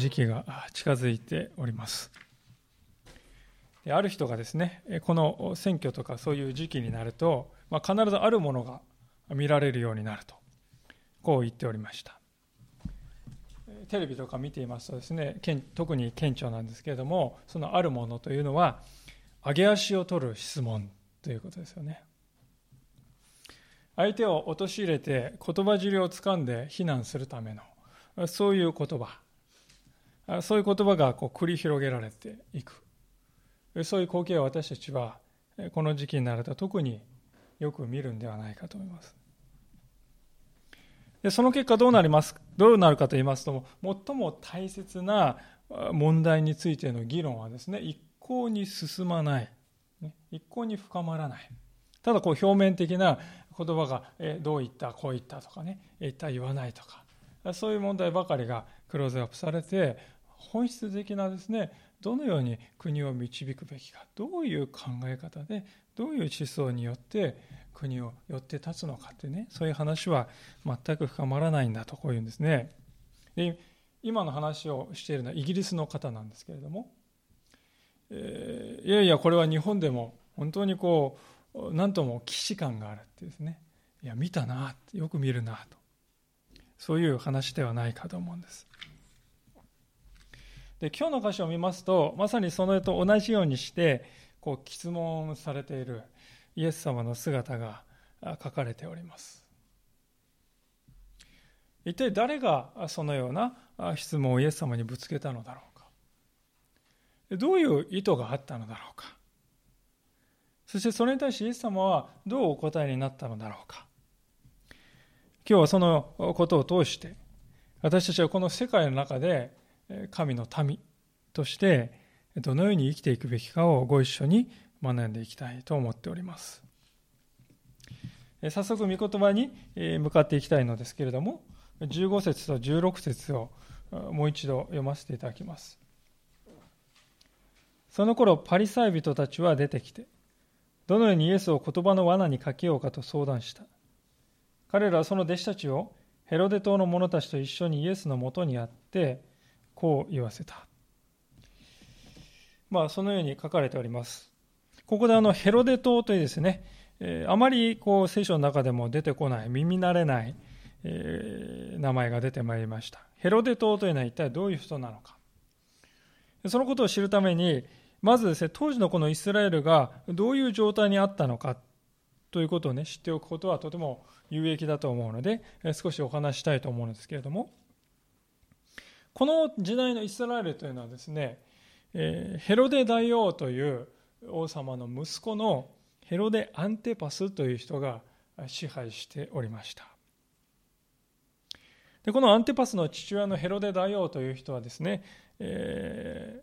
時期が近づいております。ある人がですねこの選挙とかそういう時期になると、まあ、必ずあるものが見られるようになるとこう言っておりました。テレビとか見ていますとですね特に顕著なんですけれどもそのあるものというのは上げ足を取る質問ということですよね。相手を陥れて言葉尻をつかんで非難するためのそういう言葉。そういう言葉がこう繰り広げられていく。そういう光景を私たちはこの時期になると特によく見るんではないかと思います。でその結果どうなりますどうなるかと言いますと最も大切な問題についての議論はですね一向に進まない、一向に深まらない。ただこう表面的な言葉がどう言ったこう言ったとかね言った言わないとかそういう問題ばかりがクローズアップされて本質的なですねどのように国を導くべきかどういう考え方でどういう思想によって国を寄って立つのかってねそういう話は全く深まらないんだとこういうんですね。で今の話をしているのはイギリスの方なんですけれども、えー、いやいやこれは日本でも本当にこう何とも既視感があるってですね。いや見たなよく見るなと。そういう話ではないかと思うんです。で今日の箇所を見ますとまさにそのと同じようにしてこう質問されているイエス様の姿が書かれております。一体誰がそのような質問をイエス様にぶつけたのだろうか。どういう意図があったのだろうか。そしてそれに対してイエス様はどうお答えになったのだろうか。今日はそのことを通して私たちはこの世界の中で神の民としてどのように生きていくべきかをご一緒に学んでいきたいと思っております。早速御言葉に向かっていきたいのですけれども15節と16節をもう一度読ませていただきます。その頃パリサイ人たちは出てきてどのようにイエスを言葉の罠にかけようかと相談した。彼らはその弟子たちをヘロデ島の者たちと一緒にイエスのもとにあってこう言わせた。まあ、そのように書かれております。ここであのヘロデ島というですね、え、あまりこう聖書の中でも出てこない、耳慣れない、え、名前が出てまいりました。ヘロデ島というのは一体どういう人なのか。そのことを知るために、まずですね、当時のこのイスラエルがどういう状態にあったのかということをね、知っておくことはとても有益だと思うので、少しお話したいと思うんですけれども、この時代のイスラエルというのはですね、ヘロデ大王という王様の息子のヘロデ・アンテパスという人が支配しておりました。でこのアンテパスの父親のヘロデ大王という人はですね、え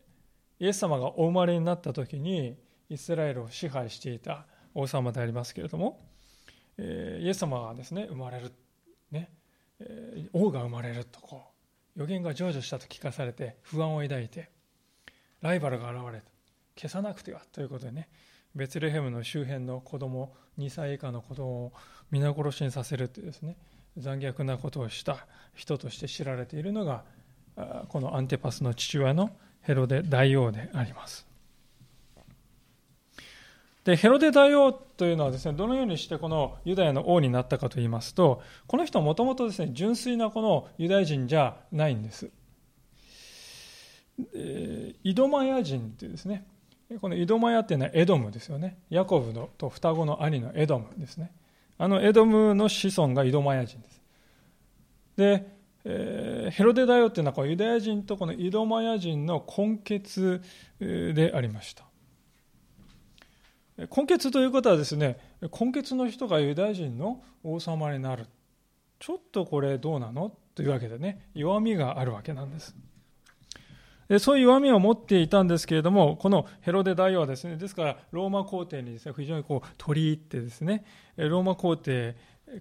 ー、イエス様がお生まれになった時にイスラエルを支配していた王様でありますけれども、えー、イエス様がですね生まれる、ねえー、王が生まれるとこう予言が成就したと聞かされて不安を抱いてライバルが現れた。消さなくてはということでねベツレヘムの周辺の子供2歳以下の子供を皆殺しにさせるというですね残虐なことをした人として知られているのがこのアンテパスの父親のヘロデ大王であります。でヘロデ大王というのはですねどのようにしてこのユダヤの王になったかといいますとこの人はもともとですね純粋なこのユダヤ人じゃないんです、えイドマヤ人っていうですねこのイドマヤっていうのはエドムですよね。ヤコブのと双子の兄のエドムですね。あのエドムの子孫がイドマヤ人です。で、ヘロデ大王っていうのはこのユダヤ人とこのイドマヤ人の根血でありました。根血ということはですね根血の人がユダヤ人の王様になる。ちょっとこれどうなの？というわけでね弱みがあるわけなんです。でそういう弱みを持っていたんですけれどもこのヘロデ大王はですねですからローマ皇帝にですね非常にこう取り入ってですねローマ皇帝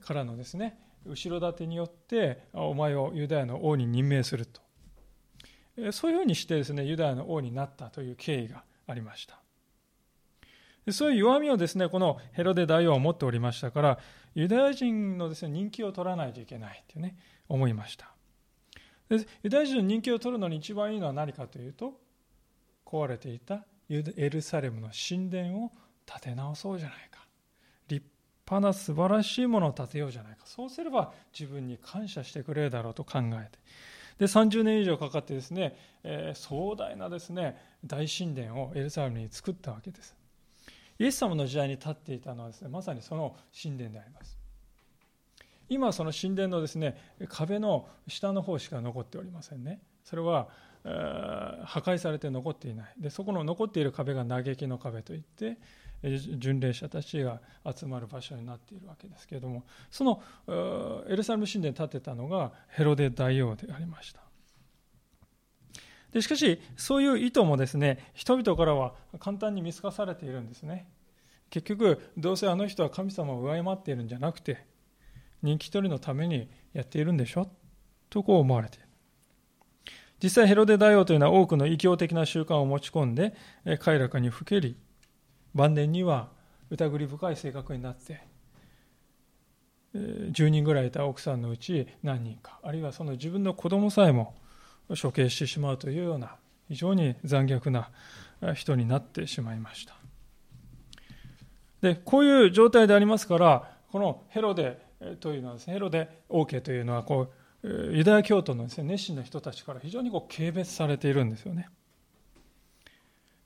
からのですね後ろ盾によってお前をユダヤの王に任命すると。そういうふうにしてですねユダヤの王になったという経緯がありました。そういう弱みをですね、このヘロデ大王は持っておりましたから、ユダヤ人のですね、人気を取らないといけないというね、思いました。でユダヤ人の人気を取るのに一番いいのは何かというと壊れていたエルサレムの神殿を建て直そうじゃないか。立派な素晴らしいものを建てようじゃないか。そうすれば自分に感謝してくれるだろうと考えて。で30年以上かかってですね、えー、壮大なですね大神殿をエルサレムに作ったわけです。イエス様の時代に立っていたのはですねまさにその神殿であります。今その神殿のですね壁の下の方しか残っておりませんね。それは破壊されて残っていない。でそこの残っている壁が嘆きの壁といって巡礼者たちが集まる場所になっているわけですけれどもそのエルサレム神殿に建てたのがヘロデ大王でありました。でしかしそういう意図もですね人々からは簡単に見透かされているんですね。結局どうせあの人は神様を敬っているんじゃなくて人気取りのためにやっているんでしょ？とこう思われている。実際ヘロデ大王というのは多くの異教的な習慣を持ち込んで快楽にふけり晩年には疑り深い性格になって10人ぐらいいた奥さんのうち何人かあるいはその自分の子供さえも処刑してしまうというような非常に残虐な人になってしまいました。でこういう状態でありますからこのヘロデというのはですねヘロデ王家というのはこうユダヤ教徒のです、ね、熱心な人たちから非常にこう軽蔑されているんですよね。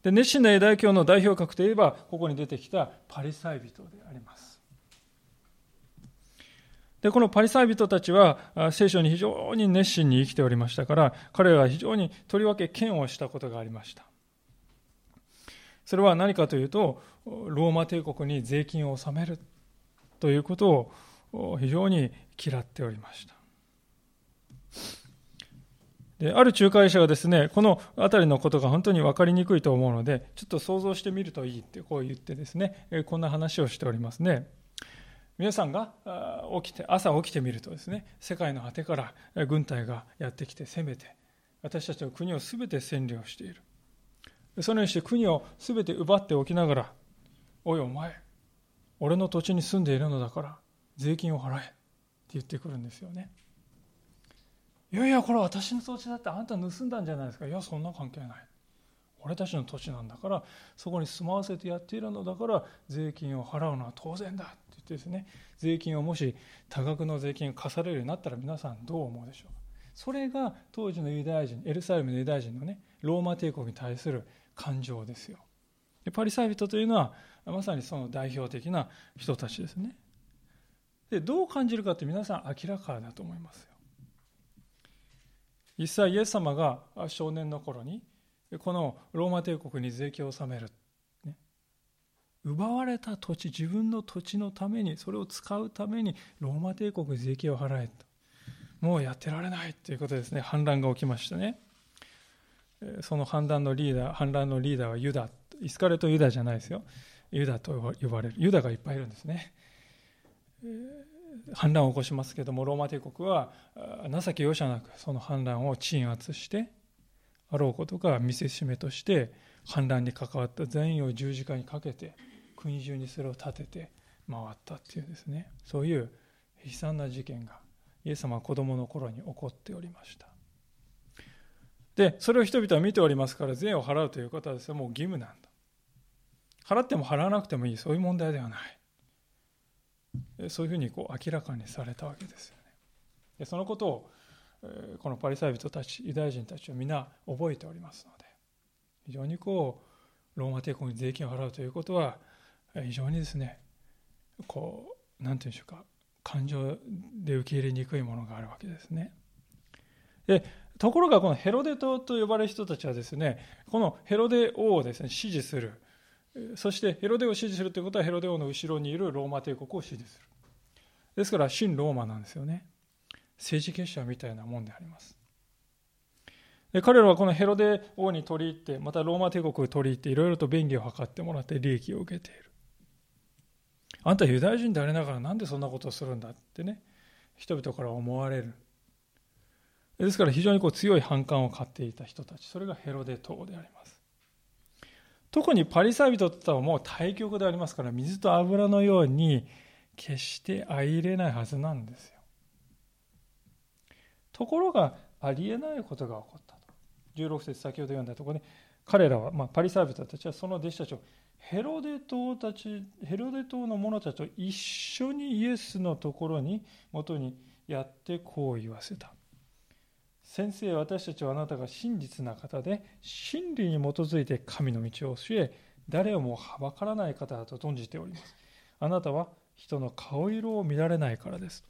で熱心なユダヤ教の代表格といえばここに出てきたパリサイ人であります。でこのパリサイ人たちは聖書に非常に熱心に生きておりましたから彼らは非常にとりわけ嫌悪したことがありましたそれは何かというとローマ帝国に税金を納めるということを非常に嫌っておりました。である仲介者がですね、この辺りのことが本当に分かりにくいと思うので、ちょっと想像してみるといいってこう言ってですね、こんな話をしておりますね。皆さんが起きて、朝起きてみるとですね、世界の果てから軍隊がやってきて攻めて、私たちの国を全て占領している。そのようにして国を全て奪っておきながら、おいお前、俺の土地に住んでいるのだから、税金を払えって言ってくるんですよね。いやいやこれ私の土地だってあんた盗んだんじゃないですか。いやそんな関係ない。俺たちの土地なんだからそこに住まわせてやっているのだから税金を払うのは当然だって言ってですね税金をもし多額の税金が課されるようになったら皆さんどう思うでしょうそれが当時のユダヤ人エルサレムのユダヤ人のねローマ帝国に対する感情ですよ。でパリサイ人というのはまさにその代表的な人たちですね。でどう感じるかって皆さん明らかだと思いますよ。実際イエス様が少年の頃にこのローマ帝国に税金を納める、ね、奪われた土地自分の土地のためにそれを使うためにローマ帝国に税金を払えと。もうやってられないということですね。反乱が起きましたね。その反乱のリーダー反乱のリーダーはユダ。イスカレとユダじゃないですよ。ユダと呼ばれる。ユダがいっぱいいるんですね。え反乱を起こしますけどもローマ帝国は情け容赦なくその反乱を鎮圧してあろうことか見せしめとして反乱に関わった全員を十字架にかけて国中にそれを立てて回ったっていうですね。そういう悲惨な事件がイエス様は子供の頃に起こっておりました。でそれを人々は見ておりますから税を払うということはですねもう義務なんだ。払っても払わなくてもいい。そういう問題ではない。そういうふうにこう明らかにされたわけですよね。でそのことをこのパリサイ人たちユダヤ人たちは皆覚えておりますので非常にこうローマ帝国に税金を払うということは非常にですねこう何て言うんでしょうか感情で受け入れにくいものがあるわけですね。でところがこのヘロデ島と呼ばれる人たちはですねこのヘロデ王をですね支持する。そしてヘロデを支持するということはヘロデ王の後ろにいるローマ帝国を支持する。ですから新ローマなんですよね。政治結社みたいなもんであります。で彼らはこのヘロデ王に取り入ってまたローマ帝国に取り入っていろいろと便宜を図ってもらって利益を受けている。あんたユダヤ人でありながらなんでそんなことをするんだってね人々から思われる。ですから非常にこう強い反感を買っていた人たちそれがヘロデ党であります。特にパリサイ人とはもう対極でありますから水と油のように決して相入れないはずなんですよ。ところがありえないことが起こったと。16節先ほど読んだところに、彼らは、まあ、パリサイ人たちはその弟子たちをヘロデ島たち、ヘロデ島の者たちと一緒にイエスのところに、元にやってこう言わせた。先生、私たちはあなたが真実な方で、真理に基づいて神の道を教え、誰をもはばからない方だと存じております。あなたは人の顔色を見られないからです。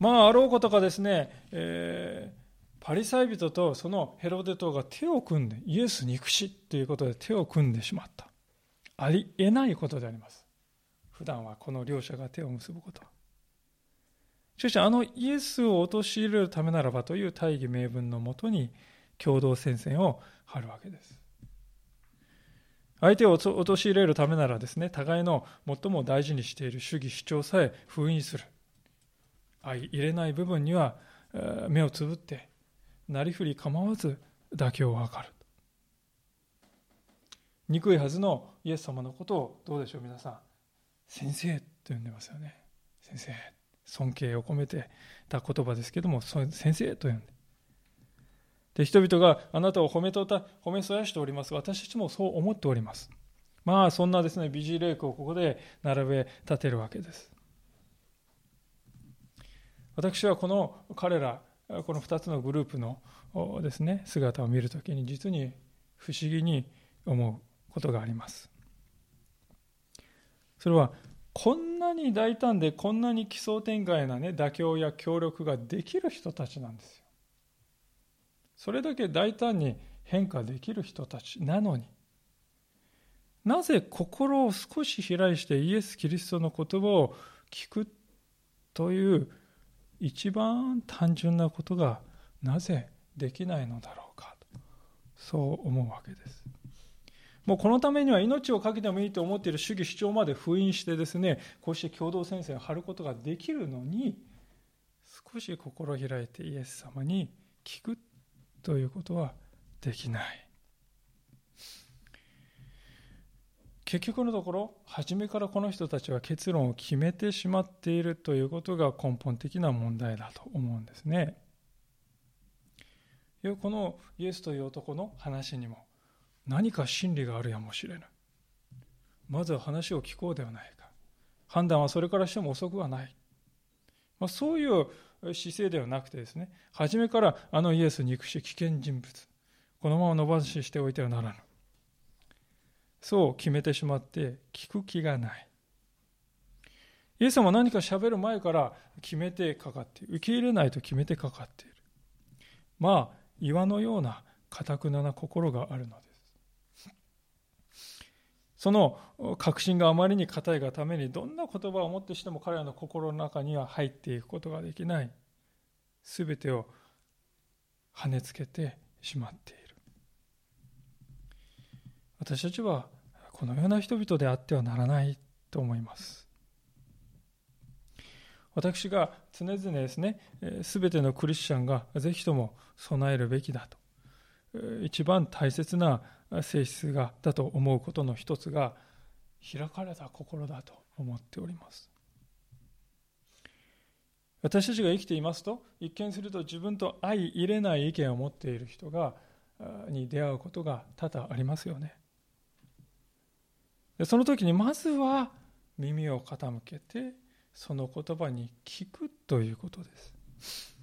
まあ、あろうことかですね、えーパリサイ人とそのヘロデ島が手を組んでイエス憎しということで手を組んでしまった。ありえないことであります。普段はこの両者が手を結ぶこと。しかしあのイエスを陥れるためならばという大義名分のもとに共同戦線を張るわけです。相手を陥れるためならですね互いの最も大事にしている主義主張さえ封印する。相入れない部分には目をつぶってなりふり構わず妥協を図る。憎いはずのイエス様のことをどうでしょう皆さん。先生と呼んでますよね。先生。尊敬を込めてた言葉ですけども先生と呼んで。で人々があなたを褒めとた褒めそやしております私たちもそう思っております。まあそんなですね美人レイクをここで並べ立てるわけです。私はこの彼らこの2つのグループのですね姿を見るときに実に不思議に思うことがあります。それはこんなに大胆でこんなに奇想天外な、ね、妥協や協力ができる人たちなんですよ。それだけ大胆に変化できる人たちなのに。なぜ心を少し開いしてイエス・キリストの言葉を聞くという一番単純なことがなぜできないのだろうかとそう思うわけです。もうこのためには命を懸けてもいいと思っている主義主張まで封印してですねこうして共同戦線を張ることができるのに少し心開いてイエス様に聞くということはできない。結局のところ初めからこの人たちは結論を決めてしまっているということが根本的な問題だと思うんですね。このイエスという男の話にも何か真理があるやもしれない。まずは話を聞こうではないか。判断はそれからしても遅くはない。まあ、そういう姿勢ではなくてですね、初めからあのイエス憎し危険人物、このまま伸ばししておいてはならぬ。そう決めてしまって聞く気がない。イエス様は何か喋る前から決めてかかっている。受け入れないと決めてかかっている。まあ、岩のような堅くなな心があるのです。その確信があまりに固いがためにどんな言葉をもってしても彼らの心の中には入っていくことができない。すべてを跳ねつけてしまっている。私たちはこのような人々であってはならないと思います。私が常々ですね、すべてのクリスチャンがぜひとも備えるべきだと、一番大切な性質がだと思うことの一つが、開かれた心だと思っております。私たちが生きていますと、一見すると自分と相入れない意見を持っている人がに出会うことが多々ありますよね。でその時にまずは耳を傾けてその言葉に聞くということです。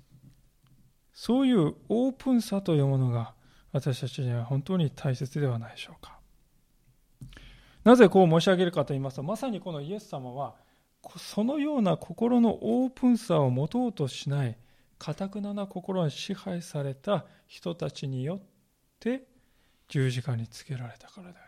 そういうオープンさというものが私たちには本当に大切ではないでしょうか。なぜこう申し上げるかと言いますとまさにこのイエス様はそのような心のオープンさを持とうとしないかたくなな心に支配された人たちによって十字架につけられたからであり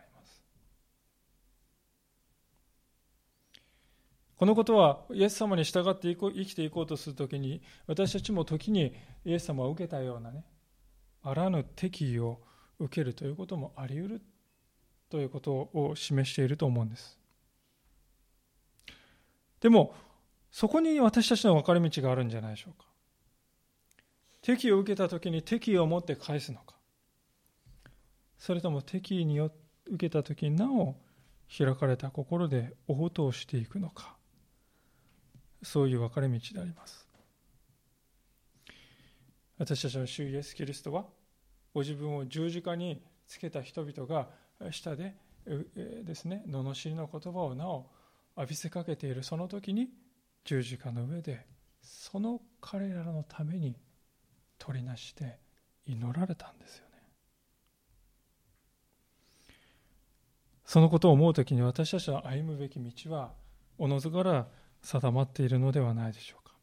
ますこのことはイエス様に従って生きていこうとするときに私たちも時にイエス様を受けたようなねあらぬ敵意を受けるということもあり得るということを示していると思うんです。でもそこに私たちの分かれ道があるんじゃないでしょうか。敵意を受けた時に敵意を持って返すのか。それとも敵意によ受けた時になお開かれた心で応答していくのか。そういう分かれ道であります。私たちの主イエス・キリストはご自分を十字架につけた人々が下でですね罵りの言葉をなお浴びせかけているその時に十字架の上でその彼らのために取りなして祈られたんですよね。そのことを思う時に私たちの歩むべき道はおのずから定まっているのではないでしょうか。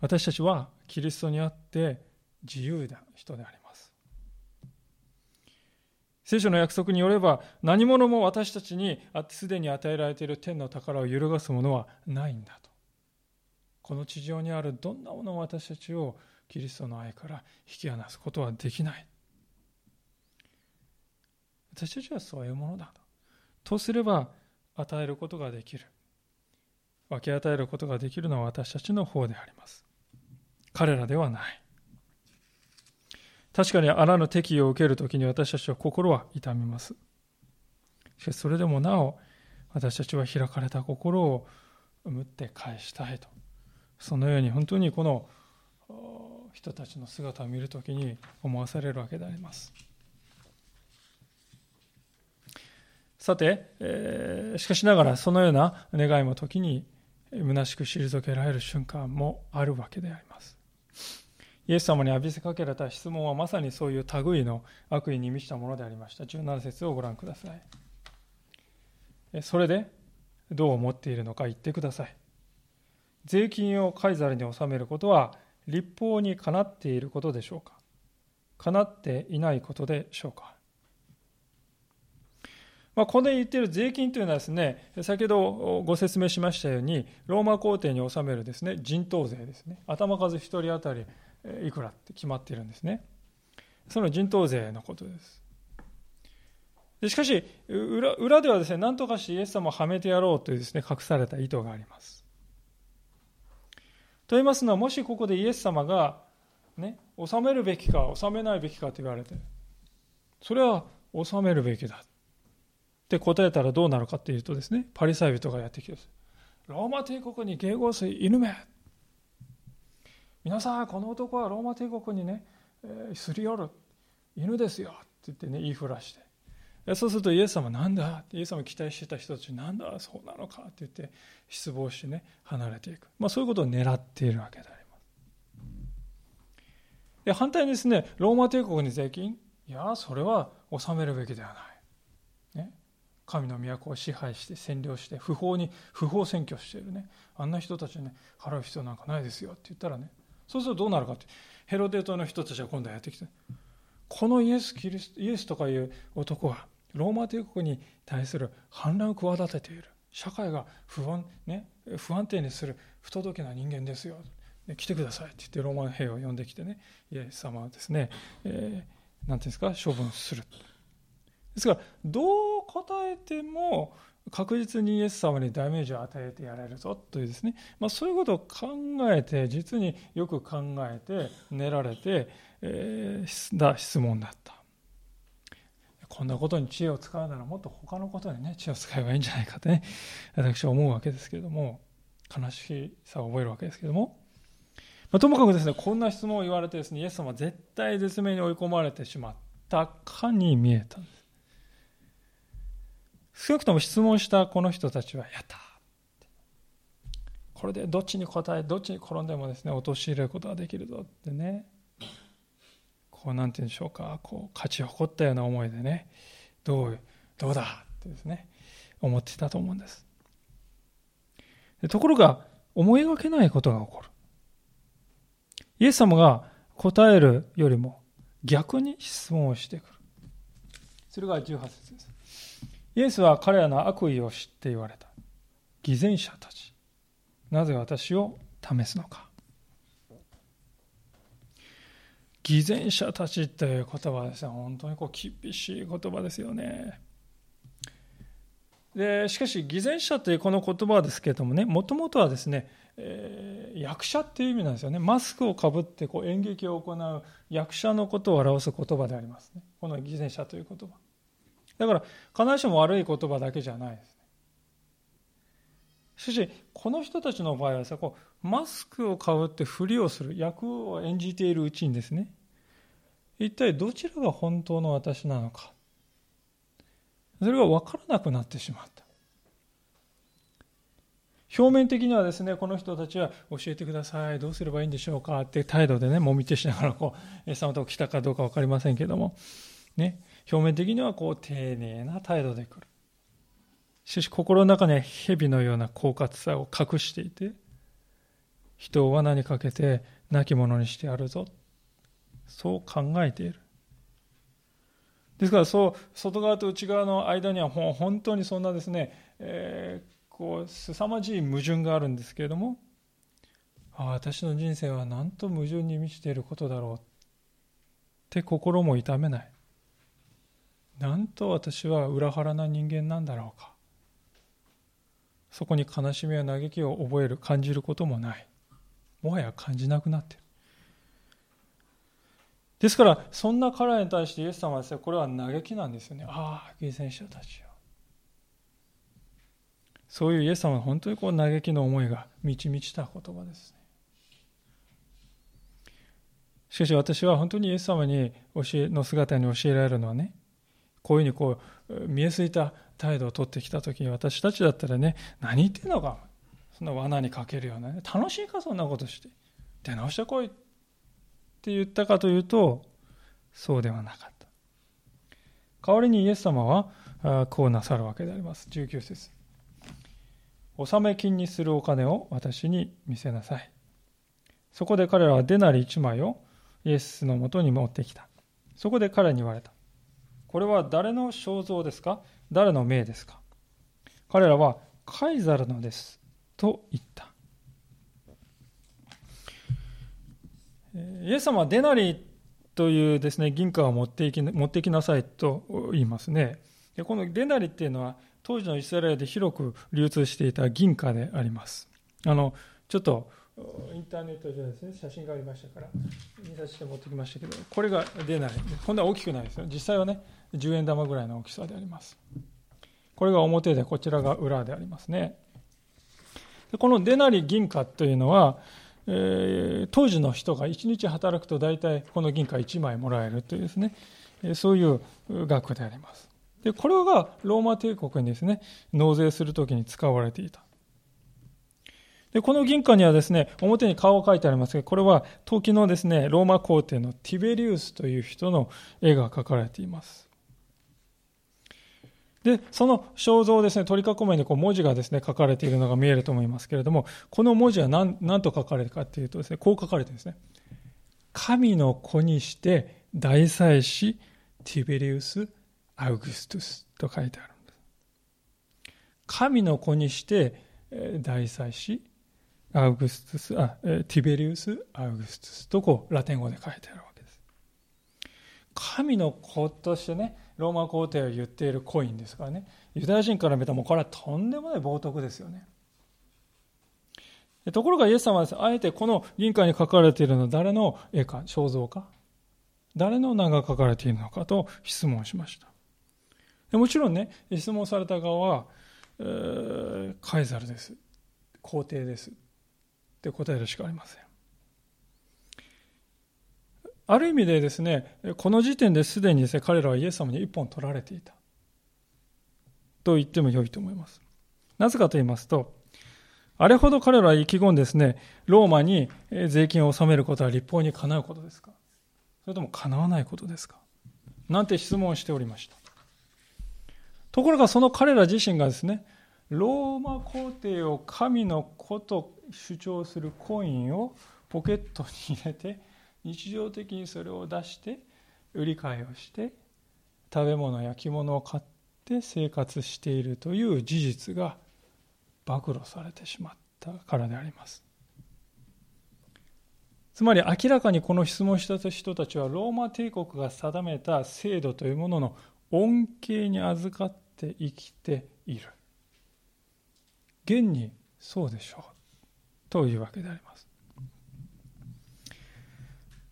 私たちはキリストにあって自由な人であります。聖書の約束によれば何者も私たちにすでに与えられている天の宝を揺るがすものはないんだと。この地上にあるどんなものも私たちをキリストの愛から引き離すことはできない。私たちはそういうものだと。とすれば与えることができる。分け与えることができるのは私たちの方であります。彼らではない。確かにあらぬ敵意を受けるときに私たちは心は痛みます。しかしそれでもなお私たちは開かれた心を生って返したいと。そのように本当にこの人たちの姿を見るときに思わされるわけであります。さて、えー、しかしながらそのような願いも時に虚しく退けられる瞬間もあるわけであります。イエス様に浴びせかけられた質問はまさにそういう類の悪意に満ちたものでありました。17節をご覧ください。それでどう思っているのか言ってください。税金をカイザルに納めることは立法にかなっていることでしょうか。かなっていないことでしょうか。まあ、ここで言っている税金というのはですね、先ほどご説明しましたように、ローマ皇帝に納めるですね、人頭税ですね。頭数1人当たりいくらって決まっているんですね。その人頭税のことです。でしかし裏、裏ではですね、何とかしてイエス様をはめてやろうというですね、隠された意図があります。と言いますのは、もしここでイエス様が、ね、納めるべきか、納めないべきかと言われて、それは納めるべきだ。って答えたらどうなるかというとですね、パリサイ人がやってきてローマ帝国に迎合する犬め。皆さん、この男はローマ帝国にね、えー、すり寄る犬ですよ。って言ってね、言いふらして。そうするとイエス様なんだ。イエス様期待してた人たちなんだ。そうなのかって言って失望してね離れていく、まあ、そういうことを狙っているわけであります。で反対にですねローマ帝国に税金。いやそれは納めるべきではない。神の都を支配して占領して不法に不法占拠しているね。あんな人たちにね払う必要なんかないですよって言ったらね。そうするとどうなるかって。ヘロデ島の人たちは今度はやってきて。このイエスキリスイエスとかいう男はローマ帝国に対する反乱を企てている。社会が不安,、ね、不安定にする不届けな人間ですよ、ね、来てくださいって言ってローマ兵を呼んできてね。イエス様はですね、えー、なんていうんですか処分する。ですからどう答えても確実にイエス様にダメージを与えてやれるぞというですね、まあ、そういうことを考えて実によく考えて練られて、えー、だ質問だった。こんなことに知恵を使うならもっと他のことにね知恵を使えばいいんじゃないかってね私は思うわけですけれども悲しさを覚えるわけですけれども、まあ、ともかくですねこんな質問を言われてですねイエス様は絶対絶命に追い込まれてしまったかに見えたんです。少なくとも質問したこの人たちは、やったこれでどっちに答え、どっちに転んでもですね、陥れることができるぞってね、こう、なんて言うんでしょうか、こう、勝ち誇ったような思いでね、どう、どうだってですね、思ってたと思うんです。ところが、思いがけないことが起こる。イエス様が答えるよりも逆に質問をしてくる。それが18節です。イエスは彼らの悪意を知って言われた。偽善者たち。なぜ私を試すのか。偽善者たちという言葉はですね、本当にこう厳しい言葉ですよね。でしかし、偽善者というこの言葉ですけれどもね、もともとはですね、えー、役者っていう意味なんですよね。マスクをかぶってこう演劇を行う役者のことを表す言葉でありますね。この偽善者という言葉。だから必ずしも悪い言葉だけじゃないです。しかし、この人たちの場合はさ、こうマスクをかぶってふりをする、役を演じているうちにですね、一体どちらが本当の私なのか。それが分からなくなってしまった。表面的にはですね、この人たちは教えてください、どうすればいいんでしょうかって態度でね、もみ手しながらこう、餌のとこ来たかどうか分かりませんけども、ね、表面的にはこう丁寧な態度で来る。しかし心の中には蛇のような狡猾さを隠していて、人を罠にかけて亡き者にしてやるぞ。そう考えている。ですからそう外側と内側の間には本当にそんなですね、えー、こう凄まじい矛盾があるんですけれどもああ私の人生はなんと矛盾に満ちていることだろうって心も痛めないなんと私は裏腹な人間なんだろうかそこに悲しみや嘆きを覚える感じることもないもはや感じなくなっているですから、そんな彼らに対してイエス様はですね、これは嘆きなんですよね。ああ、犠牲者たちよ。そういうイエス様の本当にこう嘆きの思いが満ち満ちた言葉ですね。しかし私は本当にイエス様に教えの姿に教えられるのはね、こういうふうにこう見えすいた態度をとってきた時に私たちだったらね、何言ってんのか、そんな罠にかけるようなね、楽しいかそんなことして、出直してこいって言ったかというと、そうではなかった。代わりにイエス様はこうなさるわけであります。19節納め金にするお金を私に見せなさい。そこで彼らはデナリ1枚をイエスのもとに持ってきた。そこで彼に言われた。これは誰の肖像ですか？誰の命ですか？彼らはカイザルのです。と言った。イエス様はデナリというですね、銀貨を持っていき持ってきなさいと言いますね。でこのデナリっていうのは当時のイスラエルで広く流通していた銀貨であります。あの、ちょっとインターネット上ですね、写真がありましたから、印刷して持ってきましたけど、これがデナリ。こんな大きくないですよ。実際はね、10円玉ぐらいの大きさであります。これが表で、こちらが裏でありますね。でこのデナリ銀貨というのは、えー、当時の人が1日働くと大体この銀貨1枚もらえるというですね、そういう額であります。で、これがローマ帝国にですね、納税するときに使われていた。で、この銀貨にはですね、表に顔が書いてありますが、これは時のですね、ローマ皇帝のティベリウスという人の絵が描かれています。で、その肖像をですね、取り囲むようにこう文字がですね、書かれているのが見えると思いますけれども、この文字は何何と書かれるかというとですね、こう書かれてるんですね。神の子にして大祭司ティベリウス・アウグストゥスと書いてあるんです。神の子にして大祭司アウグストス、あ、ティベリウス・アウグストゥスとこうラテン語で書いてあるわけです。神の子としてね、ローマ皇帝が言っているコインですからね。ユダヤ人から見たらもうこれはとんでもない冒涜ですよね。ところがイエス様は、あえてこの銀貨に書かれているのは誰の絵か肖像か？誰の名が書かれているのかと質問しました。もちろんね質問された側は、えー、カイザルです。皇帝です。って答えるしかありませんある意味でですね、この時点ですでにですね、彼らはイエス様に一本取られていた。と言っても良いと思います。なぜかと言いますと、あれほど彼らは意気込んでですね、ローマに税金を納めることは立法にかなうことですかそれともかなわないことですかなんて質問をしておりました。ところがその彼ら自身がですね、ローマ皇帝を神の子と主張するコインをポケットに入れて 日常的にそれを出して売り買いをして食べ物や着物を買って生活しているという事実が暴露されてしまったからであります。つまり明らかにこの質問した人たちはローマ帝国が定めた制度というものの恩恵に預かって生きている。現にそうでしょう。というわけであります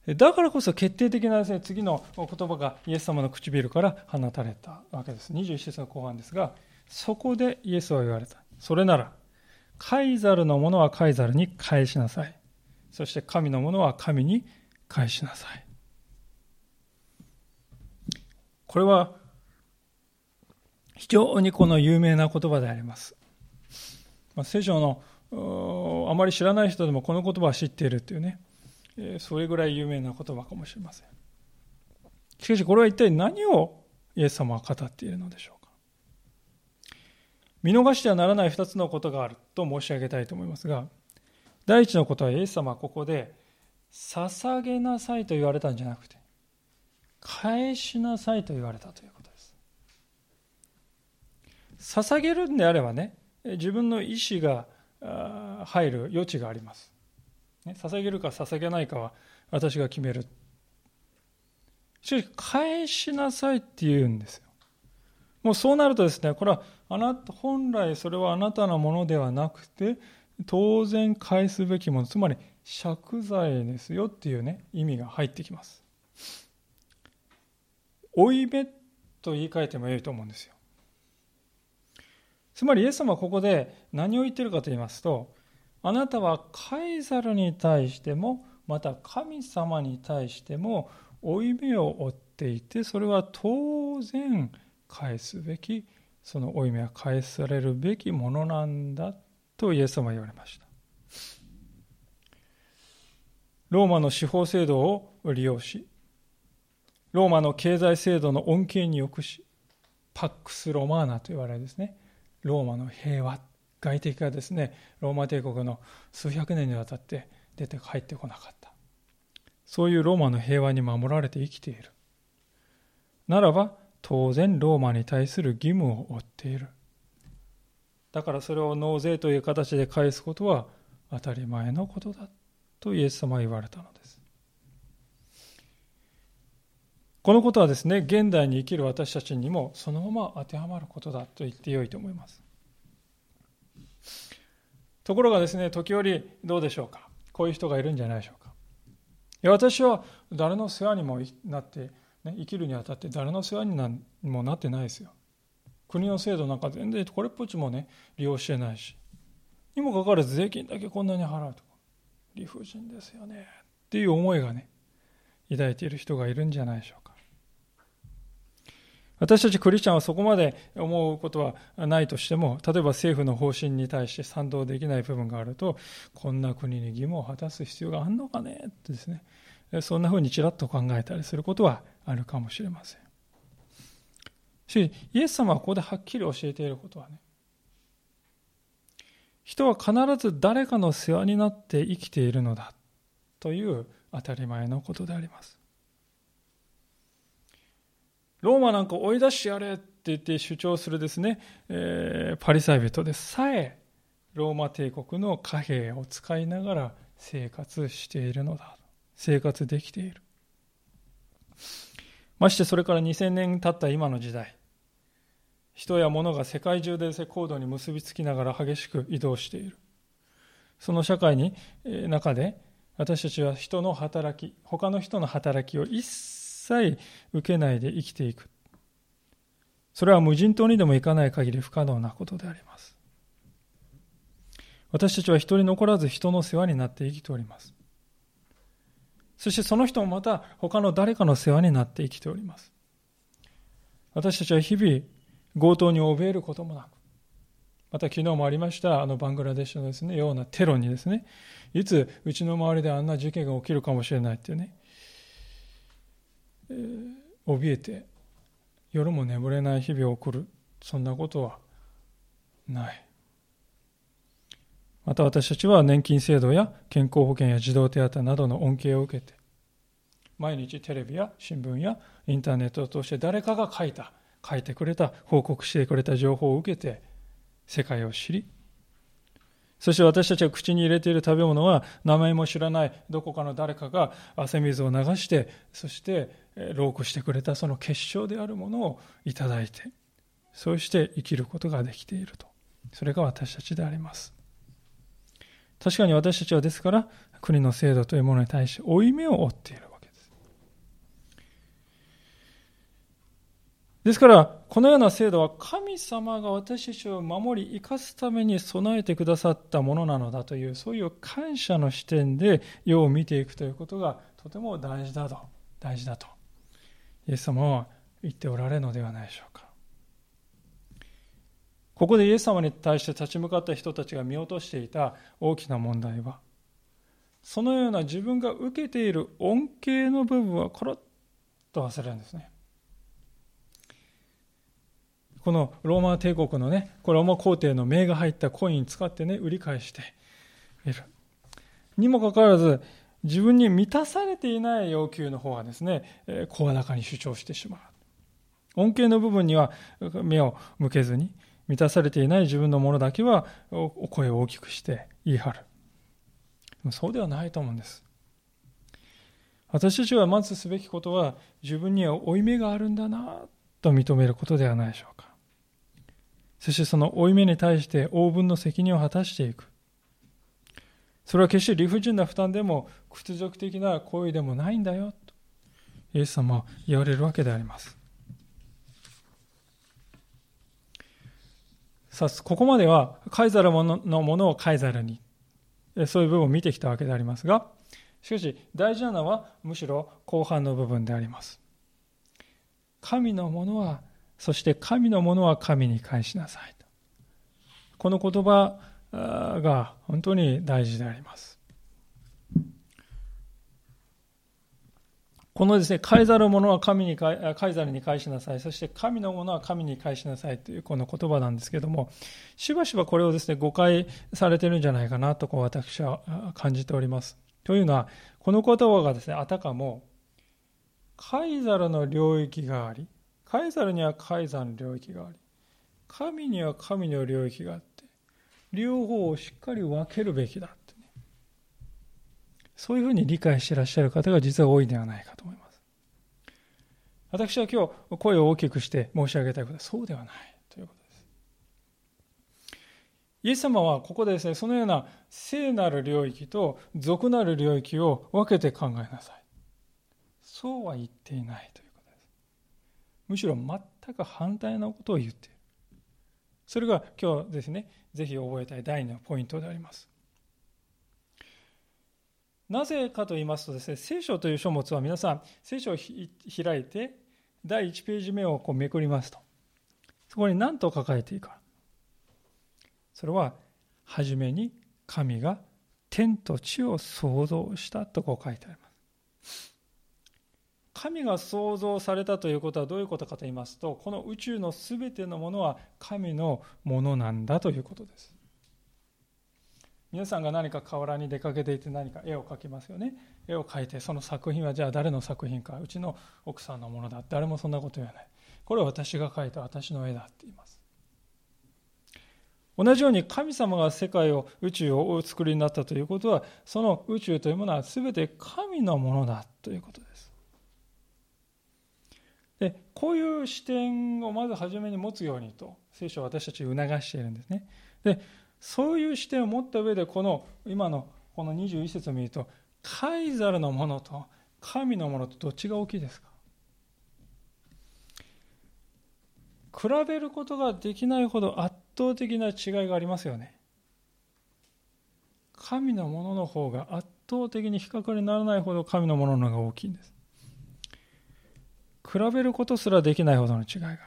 だからこそ決定的なです、ね、次の言葉がイエス様の唇から放たれたわけです。21節の後半ですが、そこでイエスは言われた。それなら、カイザルのものはカイザルに返しなさい。そして神のものは神に返しなさい。これは非常にこの有名な言葉であります。ま、聖書のあまり知らない人でもこの言葉は知っているというね、それぐらい有名な言葉かもしれません。しかしこれは一体何をイエス様は語っているのでしょうか。見逃してはならない二つのことがあると申し上げたいと思いますが、第一のことはイエス様はここで、捧げなさいと言われたんじゃなくて、返しなさいと言われたということです。捧げるんであればね、自分の意思が入る余地があります。ね、捧げるか捧げないかは私が決める。しかし、返しなさいって言うんですよ。もうそうなるとですね、これはあなた、本来それはあなたのものではなくて、当然返すべきもの、つまり借財ですよっていうね、意味が入ってきます。負い目と言い換えてもいいと思うんですよ。つまりイエス様はここで何を言ってるかと言いますと、あなたはカイザルに対しても、また神様に対しても負い目を負っていて、それは当然返すべき、その負い目は返されるべきものなんだとイエス様は言われました。ローマの司法制度を利用し、ローマの経済制度の恩恵によくし、パックス・ロマーナと言われるですね、ローマの平和、外敵がですね、ローマ帝国の数百年にわたって出て入ってこなかった。そういうローマの平和に守られて生きている。ならば、当然ローマに対する義務を負っている。だからそれを納税という形で返すことは当たり前のことだとイエス様は言われたのです。このことはですね、現代に生きる私たちにもそのまま当てはまることだと言ってよいと思います。ところがですね、時折どうでしょうか？こういう人がいるんじゃないでしょうか？いや私は誰の世話にもなって、ね、生きるにあたって誰の世話にもなってないですよ。国の制度なんか全然これっぽっちもね、利用してないし。にもかかわらず税金だけこんなに払うと。理不尽ですよね。っていう思いがね、抱いている人がいるんじゃないでしょうか。私たちクリスチャンはそこまで思うことはないとしても、例えば政府の方針に対して賛同できない部分があると、こんな国に義務を果たす必要があるのかねってですね、そんなふうにちらっと考えたりすることはあるかもしれません。し、イエス様はここではっきり教えていることはね、人は必ず誰かの世話になって生きているのだという当たり前のことであります。ローマなんか追い出してやれって言って主張するですね、えー、パリサイ人でさえ、ローマ帝国の貨幣を使いながら生活しているのだ。生活できている。ましてそれから2000年経った今の時代、人や物が世界中で高度に結びつきながら激しく移動している。その社会に、中で私たちは人の働き、他の人の働きを一切受けないで生きていく。それは無人島にでも行かない限り不可能なことであります。私たちは一人残らず人の世話になって生きております。そしてその人もまた他の誰かの世話になって生きております。私たちは日々強盗に怯えることもなく、また昨日もありましたあのバングラデシュのですね、ようなテロにですね、いつうちの周りであんな事件が起きるかもしれないっていうね、えー、怯えて夜も眠れない日々を送る。そんなことはない。また私たちは年金制度や健康保険や児童手当などの恩恵を受けて毎日テレビや新聞やインターネットを通して誰かが書いた書いてくれた報告してくれた情報を受けて世界を知りそして私たちが口に入れている食べ物は名前も知らないどこかの誰かが汗水を流してそして老苦してくれたその結晶であるものをいただいてそうして生きることができていると。それが私たちであります。確かに私たちはですから国の制度というものに対して負い目を負っているわけですから、このような制度は神様が私たちを守り生かすために備えてくださったものなのだという、そういう感謝の視点で世を見ていくということがとても大事だと、大事だと、イエス様は言っておられるのではないでしょうか。ここでイエス様に対して立ち向かった人たちが見落としていた大きな問題は、そのような自分が受けている恩恵の部分はコロッと忘れるんですね。このローマ帝国のね、これローマ皇帝の名が入ったコイン使ってね、売り返している。にもかかわらず、自分に満たされていない要求の方はですね、声高に主張してしまう。恩恵の部分には目を向けずに、満たされていない自分のものだけはお声を大きくして言い張る。そうではないと思うんです。私たちはまずすべきことは自分には負い目があるんだなと認めることではないでしょうか。そしてその負い目に対して応分の責任を果たしていく。それは決して理不尽な負担でも屈辱的な行為でもないんだよとイエス様は言われるわけであります。さあ、ここまではカイザルのものをカイザルに、そういう部分を見てきたわけでありますが、しかし大事なのはむしろ後半の部分であります。神のものはそして神のものは神に返しなさい。この言葉が本当に大事であります。このですね、返ざるものは神に返、カイザルに返しなさい。そして神のものは神に返しなさいというこの言葉なんですけども、しばしばこれをですね、誤解されてるんじゃないかなとこう私は感じております。というのは、この言葉がですね、あたかも、カイザルの領域があり、カイザルにはカイザルの領域があり、神には神の領域があって、両方をしっかり分けるべきだってね。そういうふうに理解してらっしゃる方が実は多いんではないかと思います。私は今日声を大きくして申し上げたいことはそうではないということです。イエス様はここでですね、そのような聖なる領域と俗なる領域を分けて考えなさい。そうは言っていないとむしろ全く反対のことを言っている。それが今日ですね、ぜひ覚えたい第2のポイントであります。なぜかと言いますとですね、聖書という書物は皆さん、聖書を開いて、第1ページ目をこうめくりますと、そこに何と書かれているか。それは、初めに神が天と地を創造したとこう書いてあります。神が創造されたということはどういうことかと言いますと、この宇宙のすべてのものは神のものなんだということです。皆さんが何か河原に出かけていて何か絵を描きますよね。絵を描いて、その作品はじゃあ誰の作品か、うちの奥さんのものだ。誰もそんなこと言わない。これは私が描いた私の絵だって言います。同じように神様が世界を、宇宙をお作りになったということは、その宇宙というものは全て神のものだということです。でこういう視点をまず初めに持つようにと聖書は私たちを促しているんですね。でそういう視点を持った上でこの今のこの21節を見るとカイザルのものと神のものとどっちが大きいですか？比べることができないほど圧倒的な違いがありますよね。神のものの方が圧倒的に比較にならないほど神のものの方が大きいんです。比べることすらできないほどの違いがある。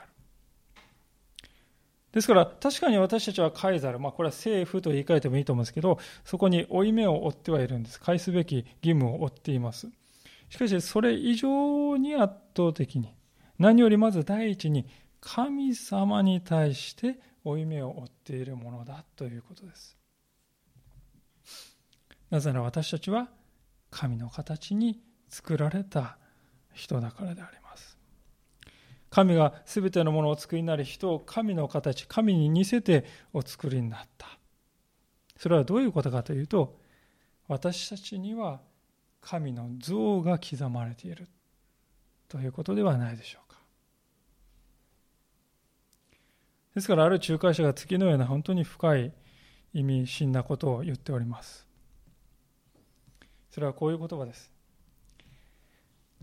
ですから確かに私たちはカイザル、まあ、これは政府と言い換えてもいいと思うんですけどそこに負い目を負ってはいるんです。返すべき義務を負っています。しかしそれ以上に圧倒的に何よりまず第一に神様に対して負い目を負っているものだということです。なぜなら私たちは神の形に作られた人だからであります。神が全てのものをお作りになり人を神の形神に似せてお作りになった。それはどういうことかというと私たちには神の像が刻まれているということではないでしょうか。ですからある仲介者が次のような本当に深い意味深なことを言っております。それはこういう言葉です。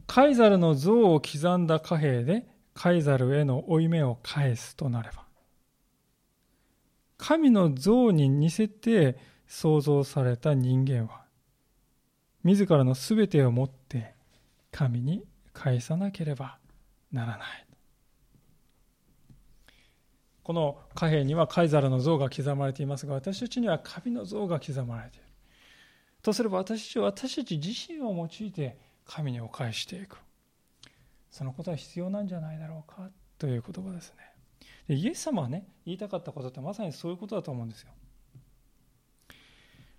カイザルの像を刻んだ貨幣でカイザルへの負い目を返すとなれば神の像に似せて創造された人間は自らの全てをもって神に返さなければならない。この貨幣にはカイザルの像が刻まれていますが私たちには神の像が刻まれている。とすれば私たちは私たち自身を用いて神にお返していく。そのことは必要なんじゃないだろうかという言葉ですねでイエス様はね言いたかったことってまさにそういうことだと思うんですよ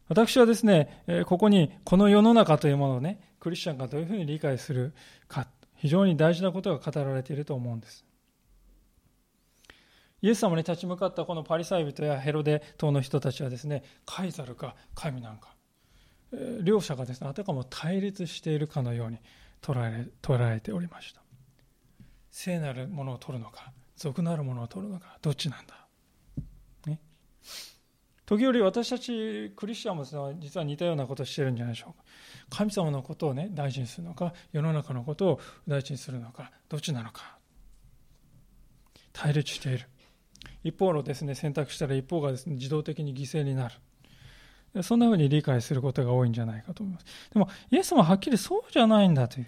私はですね、ここにこの世の中というものをね、クリスチャンがどういうふうに理解するか、非常に大事なことが語られていると思うんです。イエス様に立ち向かったこのパリサイ人やヘロデ島の人たちはですね、カイザルか神なんか、両者がですね、あたかも対立しているかのように捉え捉えておりました。聖なるものを取るのか、俗なるものを取るのか、どっちなんだ？ね、時折私たちクリスチャンも実は似たようなことをしてるんじゃないでしょうか。神様のことをね、大事にするのか、世の中のことを大事にするのか、どっちなのか。対立している。一方のですね、選択したら一方がですね、自動的に犠牲になる。そんなふうに理解することが多いんじゃないかと思います。でも、イエスもはっきりそうじゃないんだという。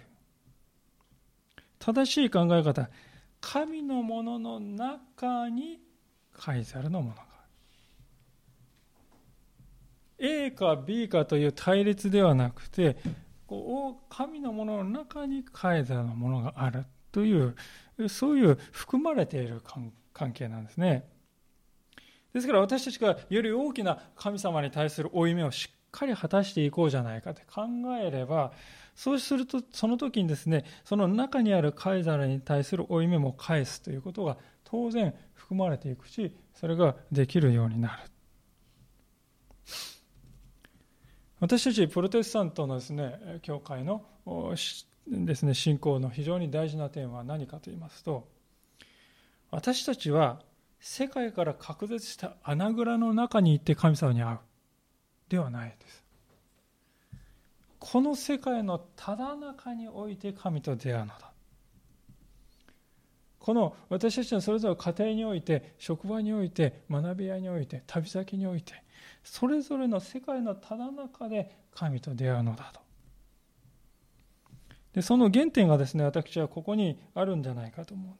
正しい考え方、神のものの中にカイザルのものがある。A か B かという対立ではなくて、こう神のものの中にカイザルのものがあるという、そういう含まれている関係なんですね。ですから私たちがより大きな神様に対する負い目をしっかり果たしていこうじゃないかって考えれば、そうするとその時にですね、その中にあるカイザルに対する負い目も返すということが当然含まれていくし、それができるようになる。私たちプロテスタントのですね、教会のですね、信仰の非常に大事な点は何かと言いますと、私たちは世界から隔絶した穴蔵の中に行って神様に会うではないですこの世界のただ中において神と出会うのだ。この私たちのそれぞれ家庭において職場において学び屋において旅先においてそれぞれの世界のただ中で神と出会うのだと。でその原点がですね私はここにあるんじゃないかと思う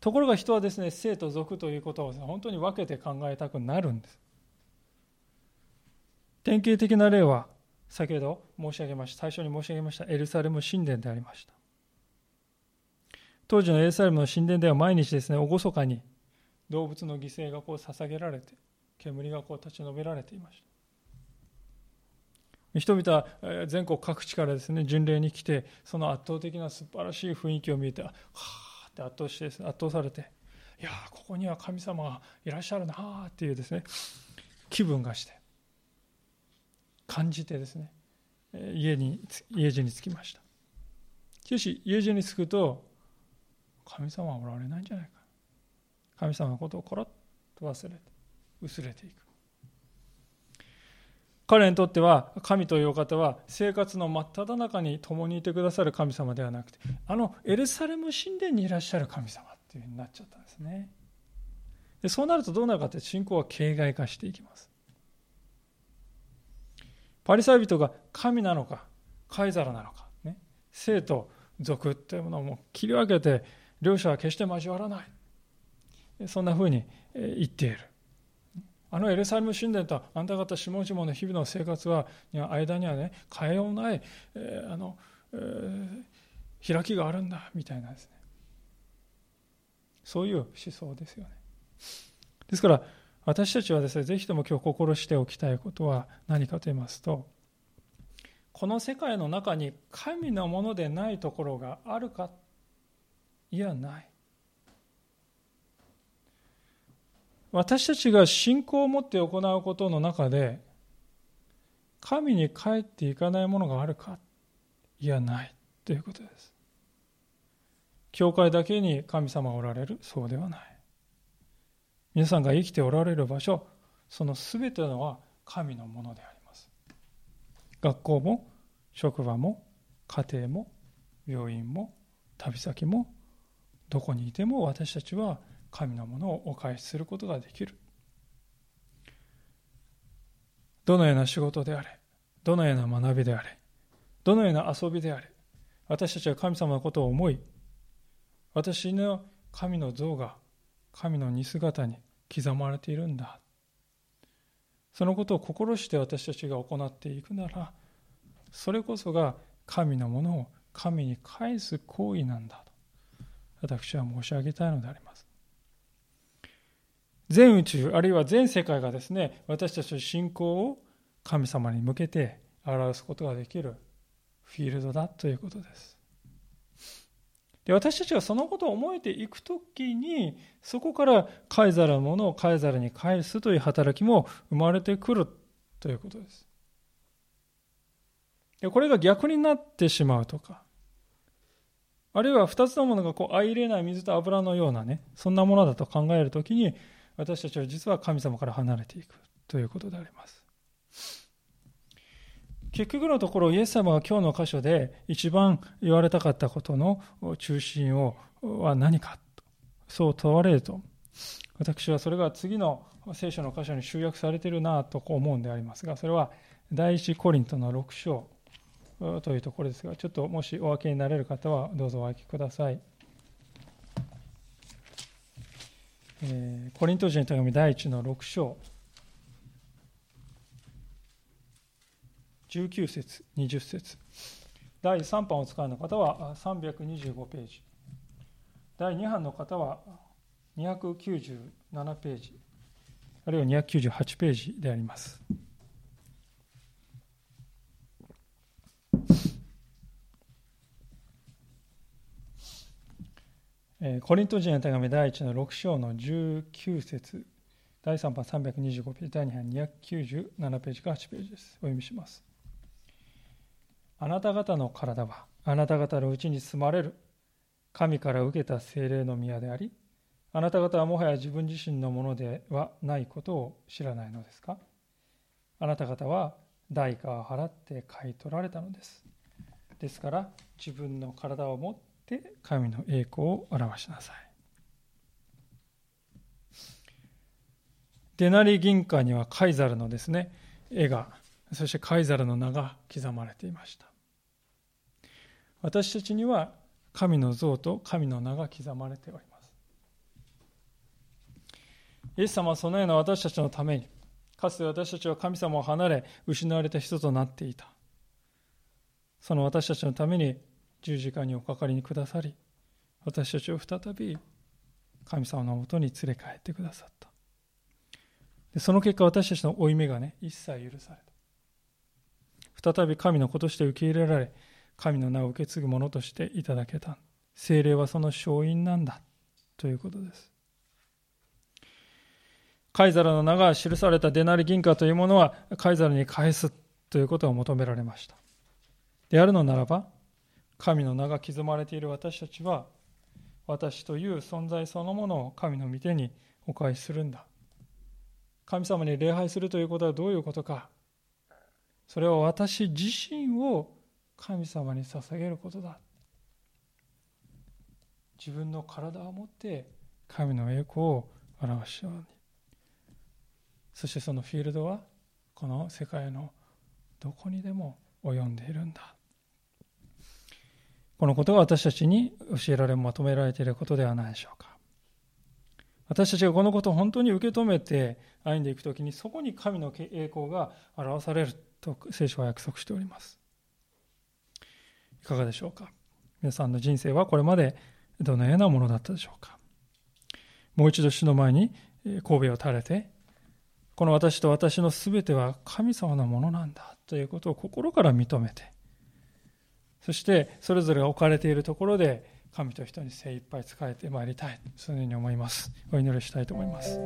ところが人はですね生と俗ということを本当に分けて考えたくなるんです。典型的な例は先ほど申し上げました最初に申し上げましたエルサレム神殿でありました。当時のエルサレムの神殿では毎日ですね厳かに動物の犠牲がこう捧げられて煙がこう立ち延べられていました。人々は全国各地からですね巡礼に来てその圧倒的な素晴らしい雰囲気を見てはあって圧倒して圧倒されていやここには神様がいらっしゃるなっていうですね気分がして感じてですね家に家路に着きました。しかし家路に着くと神様はおられないんじゃないか。神様のことをコロッと忘れて薄れていく。彼にとっては神というお方は生活の真っ只中に共にいてくださる神様ではなくてあのエルサレム神殿にいらっしゃる神様っていうふうになっちゃったんですね。でそうなるとどうなるかって信仰は形骸化していきます。パリサイ人が神なのかカイザルなのか、ね、生と俗っていうものをもう切り分けて両者は決して交わらない。そんなふうに言っている。あのエルサレム神殿とあんた方下々の日々の生活は間にはね変えようない、えー、あの、えー、開きがあるんだみたいなですね。そういう思想ですよね。ですから私たちはですねぜひとも今日心しておきたいことは何かと言いますとこの世界の中に神のものでないところがあるかいやない。私たちが信仰を持って行うことの中で神に帰っていかないものがあるかいやないということです。教会だけに神様がおられるそうではない。皆さんが生きておられる場所その全てのは神のものであります。学校も職場も家庭も病院も旅先もどこにいても私たちは神のものをお返しすることができる。どのような仕事であれどのような学びであれどのような遊びであれ私たちは神様のことを思い私の神の像が神の似姿に刻まれているんだ。そのことを心して私たちが行っていくならそれこそが神のものを神に返す行為なんだと私は申し上げたいのであります。全宇宙あるいは全世界がですね私たちの信仰を神様に向けて表すことができるフィールドだということです。で私たちがそのことを思えていくときにそこからカイザルのものをカイザルに返すという働きも生まれてくるということです。でこれが逆になってしまうとかあるいは2つのものがこう相入れない水と油のようなねそんなものだと考えるときに私たちは実は神様から離れていくということであります。結局のところイエス様が今日の箇所で一番言われたかったことの中心をは何かそう問われると。私はそれが次の聖書の箇所に集約されているなと思うんでありますがそれは第一コリントの6章というところですがちょっともしお分けになれる方はどうぞお分けください、えー、コリント人の手紙第一の6章。19節20節。第3版を使うの方は325ページ。第2版の方は297ページ。あるいは298ページであります。コリント人の手紙第1の6章の19節。第3版325ページ。第2版297ページから8ページです。お読みします。あなた方の体はあなた方のうちに住まれる。神から受けた精霊の宮でありあなた方はもはや自分自身のものではないことを知らないのですか？あなた方は代価を払って買い取られたのです。ですから自分の体を持って神の栄光を表しなさい。デナリ銀貨にはカイザルのですね絵がそしてカイザルの名が刻まれていました。私たちには神の像と神の名が刻まれております。イエス様はそのような私たちのためにかつて私たちは神様を離れ失われた人となっていた。その私たちのために十字架におかかりにくださり私たちを再び神様のもとに連れ帰ってくださった。でその結果私たちの負い目がね一切許された。再び神の子として受け入れられ神の名を受け継ぐものとしていただけた。精霊はその勝因なんだ。ということです。カイザルの名が記されたデナリ銀貨というものはカイザルに返す。ということを求められました。であるのならば神の名が刻まれている私たちは私という存在そのものを神の御手にお返しするんだ。神様に礼拝するということはどういうことか。それは私自身を神様に捧げることだ。自分の体を持って神の栄光を表しようにそしてそのフィールドはこの世界のどこにでも及んでいるんだ。このことが私たちに教えられまとめられていることではないでしょうか。私たちがこのことを本当に受け止めて歩んでいくときにそこに神の栄光が表されると聖書は約束しております。いかがでしょうか？皆さんの人生はこれまでどのようなものだったでしょうか？もう一度主の前に神戸を垂れてこの私と私の全ては神様のものなんだということを心から認めてそしてそれぞれが置かれているところで神と人に精一杯仕えてまいりたい。そのように思います。お祈りしたいと思います。